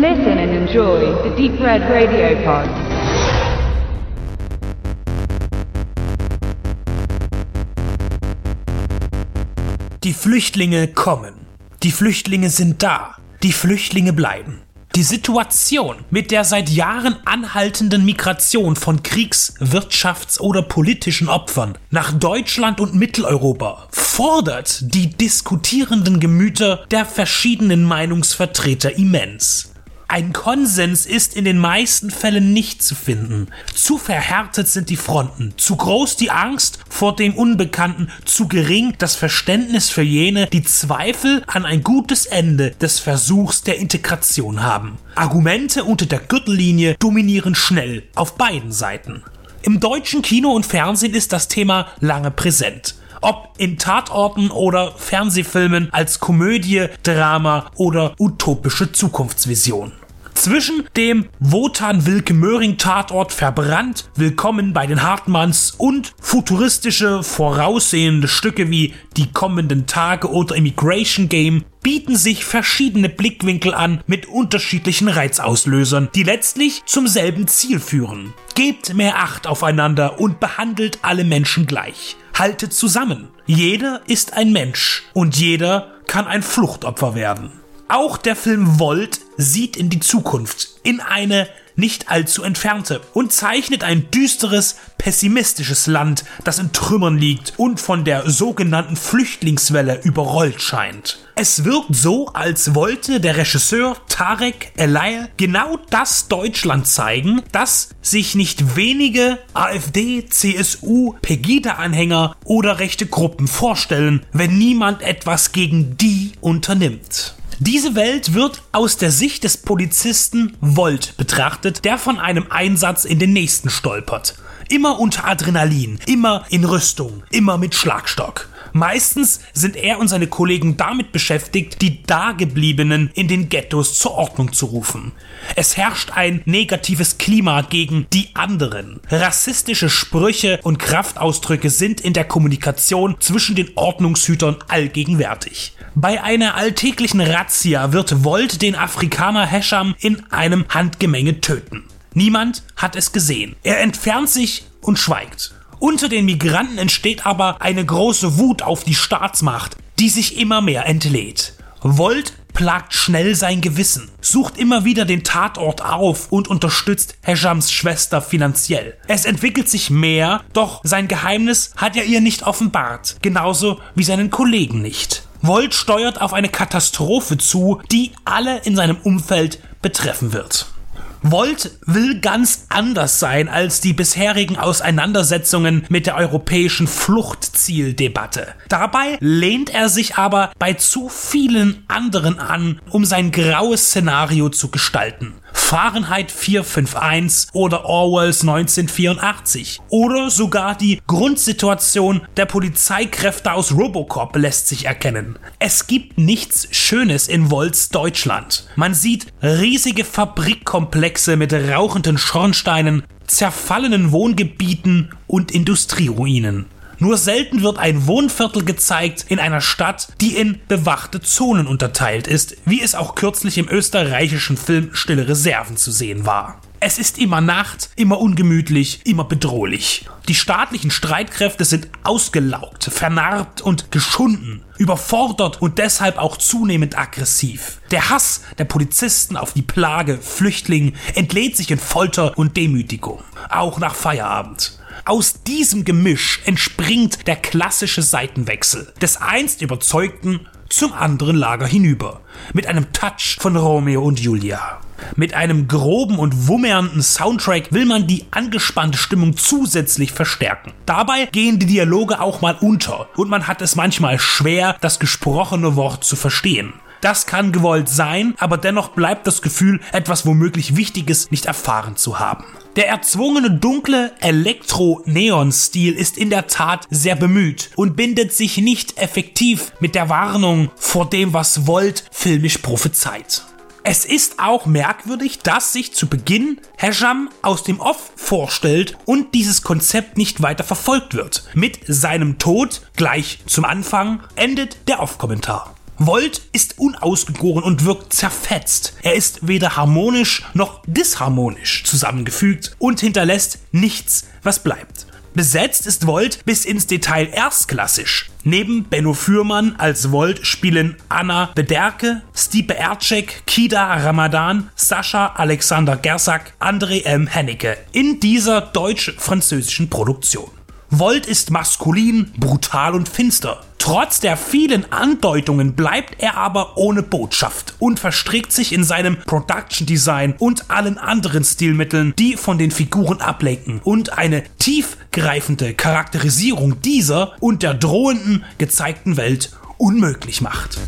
Listen and enjoy the Deep Red Radio Pod. Die Flüchtlinge kommen. Die Flüchtlinge sind da. Die Flüchtlinge bleiben. Die Situation mit der seit Jahren anhaltenden Migration von Kriegs-, Wirtschafts- oder politischen Opfern nach Deutschland und Mitteleuropa fordert die diskutierenden Gemüter der verschiedenen Meinungsvertreter immens. Ein Konsens ist in den meisten Fällen nicht zu finden. Zu verhärtet sind die Fronten, zu groß die Angst vor dem Unbekannten, zu gering das Verständnis für jene, die Zweifel an ein gutes Ende des Versuchs der Integration haben. Argumente unter der Gürtellinie dominieren schnell auf beiden Seiten. Im deutschen Kino und Fernsehen ist das Thema lange präsent ob in Tatorten oder Fernsehfilmen als Komödie, Drama oder utopische Zukunftsvision. Zwischen dem Wotan Wilke Möhring Tatort verbrannt, Willkommen bei den Hartmanns und futuristische, voraussehende Stücke wie Die kommenden Tage oder Immigration Game bieten sich verschiedene Blickwinkel an mit unterschiedlichen Reizauslösern, die letztlich zum selben Ziel führen. Gebt mehr Acht aufeinander und behandelt alle Menschen gleich. Haltet zusammen. Jeder ist ein Mensch und jeder kann ein Fluchtopfer werden. Auch der Film Volt sieht in die Zukunft, in eine nicht allzu entfernte und zeichnet ein düsteres, pessimistisches Land, das in Trümmern liegt und von der sogenannten Flüchtlingswelle überrollt scheint. Es wirkt so, als wollte der Regisseur Tarek Elaye genau das Deutschland zeigen, das sich nicht wenige AfD, CSU, Pegida-Anhänger oder rechte Gruppen vorstellen, wenn niemand etwas gegen die unternimmt. Diese Welt wird aus der Sicht des Polizisten Volt betrachtet, der von einem Einsatz in den nächsten stolpert. Immer unter Adrenalin, immer in Rüstung, immer mit Schlagstock. Meistens sind er und seine Kollegen damit beschäftigt, die Dagebliebenen in den Ghettos zur Ordnung zu rufen. Es herrscht ein negatives Klima gegen die anderen. Rassistische Sprüche und Kraftausdrücke sind in der Kommunikation zwischen den Ordnungshütern allgegenwärtig. Bei einer alltäglichen Razzia wird Volt den Afrikaner Hesham in einem Handgemenge töten. Niemand hat es gesehen. Er entfernt sich und schweigt. Unter den Migranten entsteht aber eine große Wut auf die Staatsmacht, die sich immer mehr entlädt. Volt plagt schnell sein Gewissen, sucht immer wieder den Tatort auf und unterstützt Heshams Schwester finanziell. Es entwickelt sich mehr, doch sein Geheimnis hat er ihr nicht offenbart, genauso wie seinen Kollegen nicht. Volt steuert auf eine Katastrophe zu, die alle in seinem Umfeld betreffen wird. Volt will ganz anders sein als die bisherigen Auseinandersetzungen mit der europäischen Fluchtzieldebatte. Dabei lehnt er sich aber bei zu vielen anderen an, um sein graues Szenario zu gestalten. Fahrenheit 451 oder Orwells 1984 oder sogar die Grundsituation der Polizeikräfte aus Robocop lässt sich erkennen. Es gibt nichts Schönes in Volts Deutschland. Man sieht riesige Fabrikkomplexe mit rauchenden Schornsteinen, zerfallenen Wohngebieten und Industrieruinen. Nur selten wird ein Wohnviertel gezeigt in einer Stadt, die in bewachte Zonen unterteilt ist, wie es auch kürzlich im österreichischen Film Stille Reserven zu sehen war. Es ist immer Nacht, immer ungemütlich, immer bedrohlich. Die staatlichen Streitkräfte sind ausgelaugt, vernarbt und geschunden, überfordert und deshalb auch zunehmend aggressiv. Der Hass der Polizisten auf die Plage Flüchtlinge entlädt sich in Folter und Demütigung, auch nach Feierabend. Aus diesem Gemisch entspringt der klassische Seitenwechsel des einst Überzeugten zum anderen Lager hinüber, mit einem Touch von Romeo und Julia. Mit einem groben und wummernden Soundtrack will man die angespannte Stimmung zusätzlich verstärken. Dabei gehen die Dialoge auch mal unter und man hat es manchmal schwer, das gesprochene Wort zu verstehen. Das kann gewollt sein, aber dennoch bleibt das Gefühl, etwas womöglich Wichtiges nicht erfahren zu haben. Der erzwungene dunkle Elektro-Neon-Stil ist in der Tat sehr bemüht und bindet sich nicht effektiv mit der Warnung vor dem, was Volt filmisch prophezeit. Es ist auch merkwürdig, dass sich zu Beginn Hesham aus dem Off vorstellt und dieses Konzept nicht weiter verfolgt wird. Mit seinem Tod gleich zum Anfang endet der Off-Kommentar. Volt ist unausgegoren und wirkt zerfetzt. Er ist weder harmonisch noch disharmonisch zusammengefügt und hinterlässt nichts, was bleibt. Besetzt ist Volt bis ins Detail erstklassisch. Neben Benno Fürmann als Volt spielen Anna Bederke, Stipe Ercek, Kida Ramadan, Sascha Alexander Gersak, André M. Hennecke in dieser deutsch-französischen Produktion. Volt ist maskulin, brutal und finster. Trotz der vielen Andeutungen bleibt er aber ohne Botschaft und verstrickt sich in seinem Production Design und allen anderen Stilmitteln, die von den Figuren ablenken und eine tiefgreifende Charakterisierung dieser und der drohenden gezeigten Welt unmöglich macht.